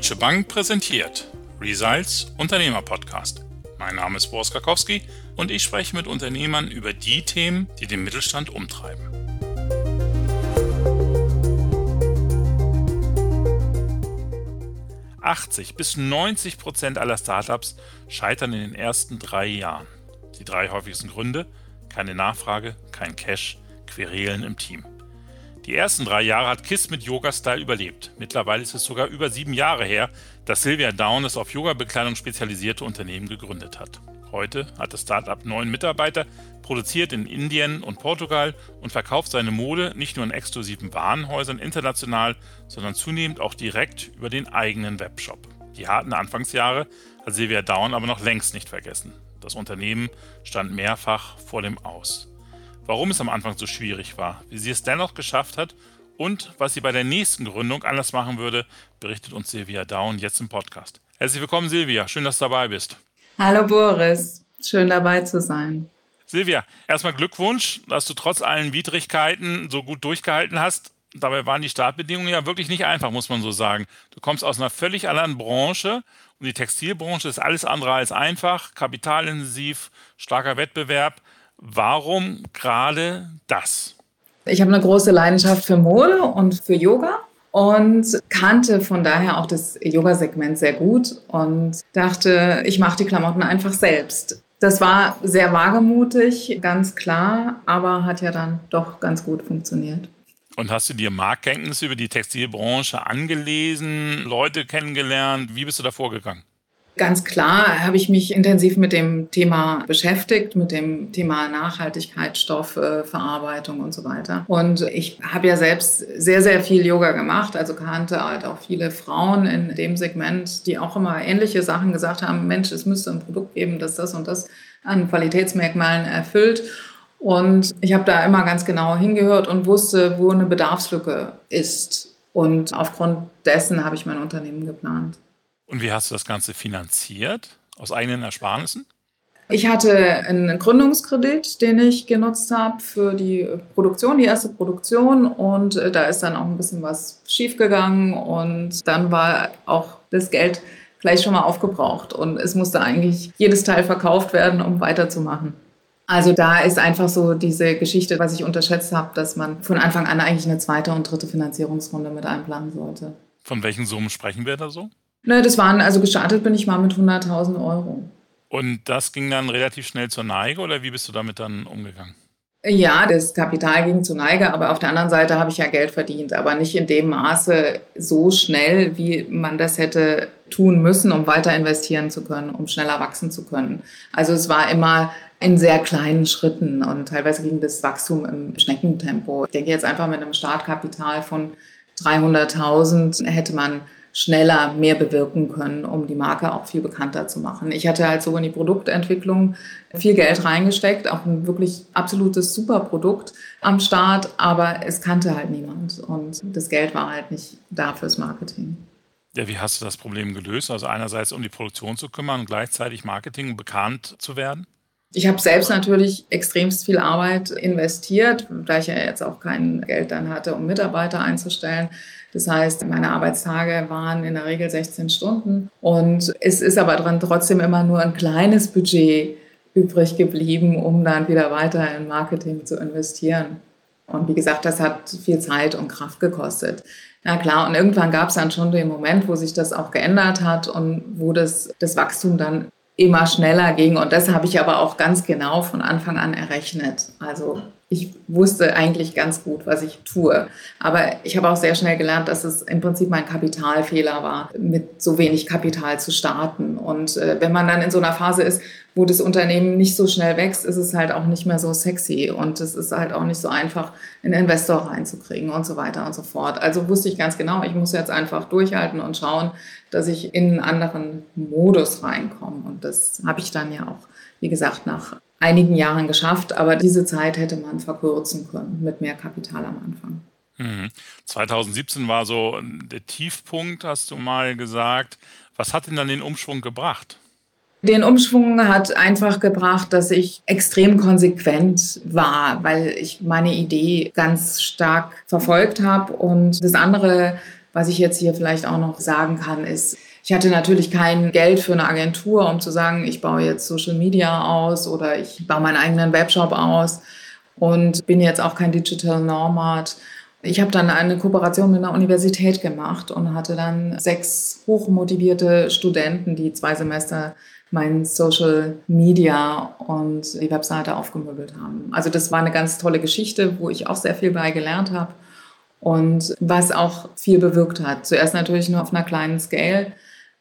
Deutsche Bank präsentiert Results Unternehmer Podcast. Mein Name ist Boris Karkowski und ich spreche mit Unternehmern über die Themen, die den Mittelstand umtreiben. »80 bis 90 Prozent aller Startups scheitern in den ersten drei Jahren. Die drei häufigsten Gründe? Keine Nachfrage, kein Cash, Querelen im Team. Die ersten drei Jahre hat KISS mit Yoga-Style überlebt. Mittlerweile ist es sogar über sieben Jahre her, dass Sylvia Down das auf Yoga-Bekleidung spezialisierte Unternehmen gegründet hat. Heute hat das Startup neun Mitarbeiter, produziert in Indien und Portugal und verkauft seine Mode nicht nur in exklusiven Warenhäusern international, sondern zunehmend auch direkt über den eigenen Webshop. Die harten Anfangsjahre hat Sylvia Down aber noch längst nicht vergessen. Das Unternehmen stand mehrfach vor dem Aus warum es am Anfang so schwierig war, wie sie es dennoch geschafft hat und was sie bei der nächsten Gründung anders machen würde, berichtet uns Silvia Down jetzt im Podcast. Herzlich willkommen, Silvia. Schön, dass du dabei bist. Hallo, Boris. Schön dabei zu sein. Silvia, erstmal Glückwunsch, dass du trotz allen Widrigkeiten so gut durchgehalten hast. Dabei waren die Startbedingungen ja wirklich nicht einfach, muss man so sagen. Du kommst aus einer völlig anderen Branche und die Textilbranche ist alles andere als einfach, kapitalintensiv, starker Wettbewerb. Warum gerade das? Ich habe eine große Leidenschaft für Mode und für Yoga und kannte von daher auch das Yoga-Segment sehr gut und dachte, ich mache die Klamotten einfach selbst. Das war sehr wagemutig, ganz klar, aber hat ja dann doch ganz gut funktioniert. Und hast du dir Marktkenntnisse über die Textilbranche angelesen, Leute kennengelernt? Wie bist du da vorgegangen? Ganz klar habe ich mich intensiv mit dem Thema beschäftigt, mit dem Thema Nachhaltigkeit, Stoffverarbeitung und so weiter. Und ich habe ja selbst sehr, sehr viel Yoga gemacht, also kannte halt auch viele Frauen in dem Segment, die auch immer ähnliche Sachen gesagt haben, Mensch, es müsste ein Produkt geben, das das und das an Qualitätsmerkmalen erfüllt. Und ich habe da immer ganz genau hingehört und wusste, wo eine Bedarfslücke ist. Und aufgrund dessen habe ich mein Unternehmen geplant. Und wie hast du das Ganze finanziert? Aus eigenen Ersparnissen? Ich hatte einen Gründungskredit, den ich genutzt habe für die Produktion, die erste Produktion. Und äh, da ist dann auch ein bisschen was schiefgegangen. Und dann war auch das Geld gleich schon mal aufgebraucht. Und es musste eigentlich jedes Teil verkauft werden, um weiterzumachen. Also da ist einfach so diese Geschichte, was ich unterschätzt habe, dass man von Anfang an eigentlich eine zweite und dritte Finanzierungsrunde mit einplanen sollte. Von welchen Summen sprechen wir da so? Ne, das waren, also gestartet bin ich mal mit 100.000 Euro. Und das ging dann relativ schnell zur Neige oder wie bist du damit dann umgegangen? Ja, das Kapital ging zur Neige, aber auf der anderen Seite habe ich ja Geld verdient, aber nicht in dem Maße so schnell, wie man das hätte tun müssen, um weiter investieren zu können, um schneller wachsen zu können. Also es war immer in sehr kleinen Schritten und teilweise ging das Wachstum im Schneckentempo. Ich denke jetzt einfach mit einem Startkapital von 300.000 hätte man schneller mehr bewirken können, um die Marke auch viel bekannter zu machen. Ich hatte halt so in die Produktentwicklung viel Geld reingesteckt, auch ein wirklich absolutes Superprodukt am Start, aber es kannte halt niemand und das Geld war halt nicht da fürs Marketing. Ja, wie hast du das Problem gelöst? Also einerseits um die Produktion zu kümmern und gleichzeitig Marketing bekannt zu werden? Ich habe selbst natürlich extremst viel Arbeit investiert, da ich ja jetzt auch kein Geld dann hatte, um Mitarbeiter einzustellen. Das heißt, meine Arbeitstage waren in der Regel 16 Stunden und es ist aber dann trotzdem immer nur ein kleines Budget übrig geblieben, um dann wieder weiter in Marketing zu investieren. Und wie gesagt, das hat viel Zeit und Kraft gekostet. Na klar, und irgendwann gab es dann schon den Moment, wo sich das auch geändert hat und wo das, das Wachstum dann immer schneller ging. Und das habe ich aber auch ganz genau von Anfang an errechnet. Also ich wusste eigentlich ganz gut, was ich tue. Aber ich habe auch sehr schnell gelernt, dass es im Prinzip mein Kapitalfehler war, mit so wenig Kapital zu starten. Und äh, wenn man dann in so einer Phase ist, wo das Unternehmen nicht so schnell wächst, ist es halt auch nicht mehr so sexy und es ist halt auch nicht so einfach, einen Investor reinzukriegen und so weiter und so fort. Also wusste ich ganz genau, ich muss jetzt einfach durchhalten und schauen, dass ich in einen anderen Modus reinkomme. Und das habe ich dann ja auch, wie gesagt, nach einigen Jahren geschafft. Aber diese Zeit hätte man verkürzen können mit mehr Kapital am Anfang. 2017 mhm. war so der Tiefpunkt, hast du mal gesagt. Was hat denn dann den Umschwung gebracht? Den Umschwung hat einfach gebracht, dass ich extrem konsequent war, weil ich meine Idee ganz stark verfolgt habe. Und das andere Was ich jetzt hier vielleicht auch noch sagen kann, ist, ich hatte natürlich kein Geld für eine Agentur, um zu sagen, ich baue jetzt Social Media aus oder ich baue meinen eigenen Webshop aus und bin jetzt auch kein Digital Nomad. Ich habe dann eine Kooperation mit einer Universität gemacht und hatte dann sechs hochmotivierte Studenten, die zwei Semester mein Social Media und die Webseite aufgemöbelt haben. Also das war eine ganz tolle Geschichte, wo ich auch sehr viel bei gelernt habe und was auch viel bewirkt hat. Zuerst natürlich nur auf einer kleinen Scale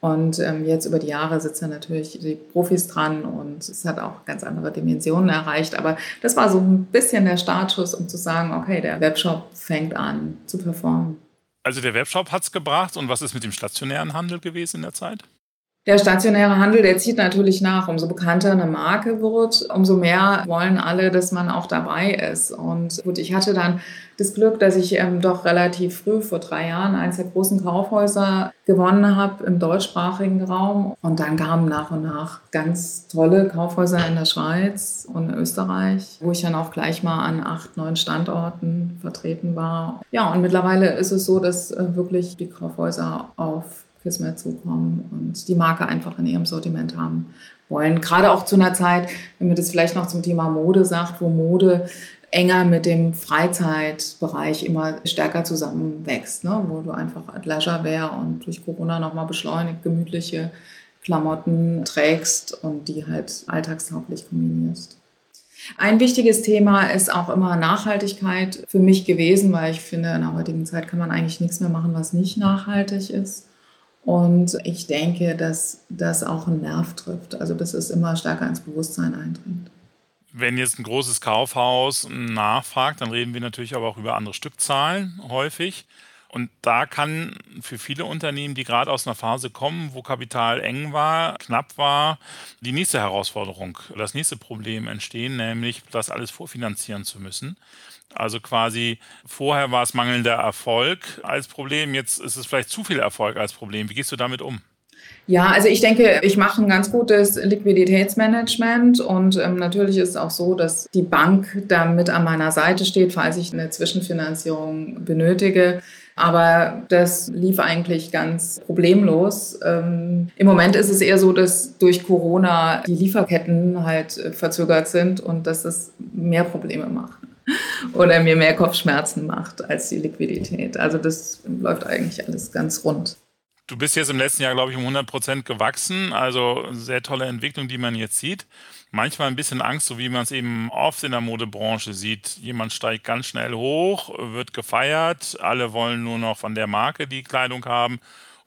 und ähm, jetzt über die Jahre sitzen natürlich die Profis dran und es hat auch ganz andere Dimensionen erreicht. Aber das war so ein bisschen der Startschuss, um zu sagen, okay, der Webshop fängt an zu performen. Also der Webshop hat es gebracht und was ist mit dem stationären Handel gewesen in der Zeit? Der stationäre Handel, der zieht natürlich nach. Umso bekannter eine Marke wird, umso mehr wollen alle, dass man auch dabei ist. Und gut, ich hatte dann das Glück, dass ich ähm, doch relativ früh, vor drei Jahren, eines der großen Kaufhäuser gewonnen habe im deutschsprachigen Raum. Und dann kamen nach und nach ganz tolle Kaufhäuser in der Schweiz und Österreich, wo ich dann auch gleich mal an acht, neun Standorten vertreten war. Ja, und mittlerweile ist es so, dass äh, wirklich die Kaufhäuser auf Kismet zukommen und die Marke einfach in ihrem Sortiment haben wollen. Gerade auch zu einer Zeit, wenn man das vielleicht noch zum Thema Mode sagt, wo Mode enger mit dem Freizeitbereich immer stärker zusammenwächst, ne? wo du einfach Leisurewear und durch Corona nochmal beschleunigt gemütliche Klamotten trägst und die halt alltagstauglich kombinierst. Ein wichtiges Thema ist auch immer Nachhaltigkeit für mich gewesen, weil ich finde, in der heutigen Zeit kann man eigentlich nichts mehr machen, was nicht nachhaltig ist. Und ich denke, dass das auch einen Nerv trifft. Also, dass es immer stärker ins Bewusstsein eindringt. Wenn jetzt ein großes Kaufhaus nachfragt, dann reden wir natürlich aber auch über andere Stückzahlen häufig. Und da kann für viele Unternehmen, die gerade aus einer Phase kommen, wo Kapital eng war, knapp war, die nächste Herausforderung, das nächste Problem entstehen, nämlich das alles vorfinanzieren zu müssen. Also quasi vorher war es mangelnder Erfolg als Problem, jetzt ist es vielleicht zu viel Erfolg als Problem. Wie gehst du damit um? Ja, also ich denke, ich mache ein ganz gutes Liquiditätsmanagement und ähm, natürlich ist es auch so, dass die Bank da mit an meiner Seite steht, falls ich eine Zwischenfinanzierung benötige. Aber das lief eigentlich ganz problemlos. Ähm, Im Moment ist es eher so, dass durch Corona die Lieferketten halt äh, verzögert sind und dass es mehr Probleme macht oder mir mehr Kopfschmerzen macht als die Liquidität. Also das läuft eigentlich alles ganz rund. Du bist jetzt im letzten Jahr, glaube ich, um 100 Prozent gewachsen. Also sehr tolle Entwicklung, die man jetzt sieht. Manchmal ein bisschen Angst, so wie man es eben oft in der Modebranche sieht. Jemand steigt ganz schnell hoch, wird gefeiert. Alle wollen nur noch von der Marke die Kleidung haben.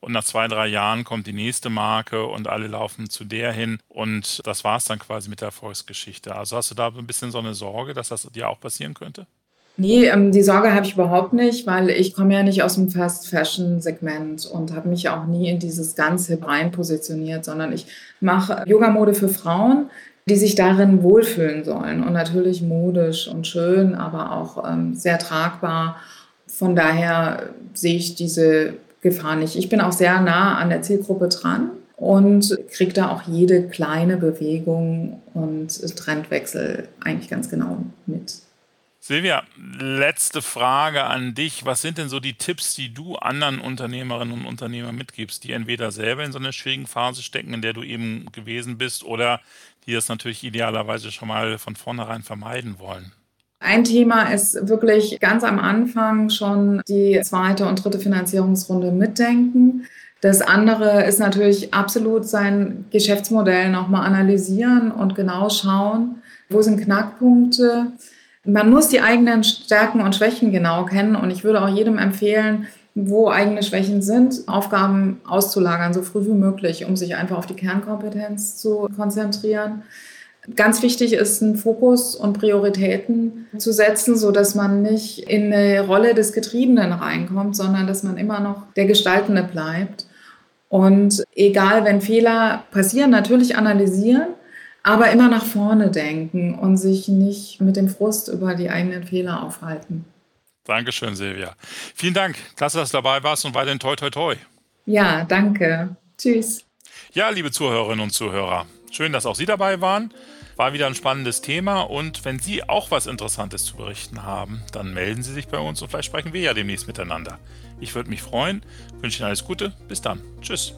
Und nach zwei, drei Jahren kommt die nächste Marke und alle laufen zu der hin. Und das war es dann quasi mit der Erfolgsgeschichte. Also hast du da ein bisschen so eine Sorge, dass das dir auch passieren könnte? Nee, ähm, die Sorge habe ich überhaupt nicht, weil ich komme ja nicht aus dem Fast-Fashion-Segment und habe mich auch nie in dieses ganze rein positioniert, sondern ich mache Yoga-Mode für Frauen, die sich darin wohlfühlen sollen und natürlich modisch und schön, aber auch ähm, sehr tragbar. Von daher sehe ich diese Gefahr nicht. Ich bin auch sehr nah an der Zielgruppe dran und kriege da auch jede kleine Bewegung und Trendwechsel eigentlich ganz genau mit. Silvia, letzte Frage an dich. Was sind denn so die Tipps, die du anderen Unternehmerinnen und Unternehmern mitgibst, die entweder selber in so einer schwierigen Phase stecken, in der du eben gewesen bist, oder die das natürlich idealerweise schon mal von vornherein vermeiden wollen? Ein Thema ist wirklich ganz am Anfang schon die zweite und dritte Finanzierungsrunde mitdenken. Das andere ist natürlich absolut sein Geschäftsmodell nochmal analysieren und genau schauen, wo sind Knackpunkte. Man muss die eigenen Stärken und Schwächen genau kennen und ich würde auch jedem empfehlen, wo eigene Schwächen sind, Aufgaben auszulagern, so früh wie möglich, um sich einfach auf die Kernkompetenz zu konzentrieren. Ganz wichtig ist, einen Fokus und Prioritäten zu setzen, so dass man nicht in eine Rolle des Getriebenen reinkommt, sondern dass man immer noch der Gestaltende bleibt. Und egal, wenn Fehler passieren, natürlich analysieren, aber immer nach vorne denken und sich nicht mit dem Frust über die eigenen Fehler aufhalten. Dankeschön, Silvia. Vielen Dank. Klasse, dass du dabei warst und weiterhin toi, toi, toi. Ja, danke. Tschüss. Ja, liebe Zuhörerinnen und Zuhörer, schön, dass auch Sie dabei waren. War wieder ein spannendes Thema und wenn Sie auch was Interessantes zu berichten haben, dann melden Sie sich bei uns und vielleicht sprechen wir ja demnächst miteinander. Ich würde mich freuen, wünsche Ihnen alles Gute, bis dann. Tschüss.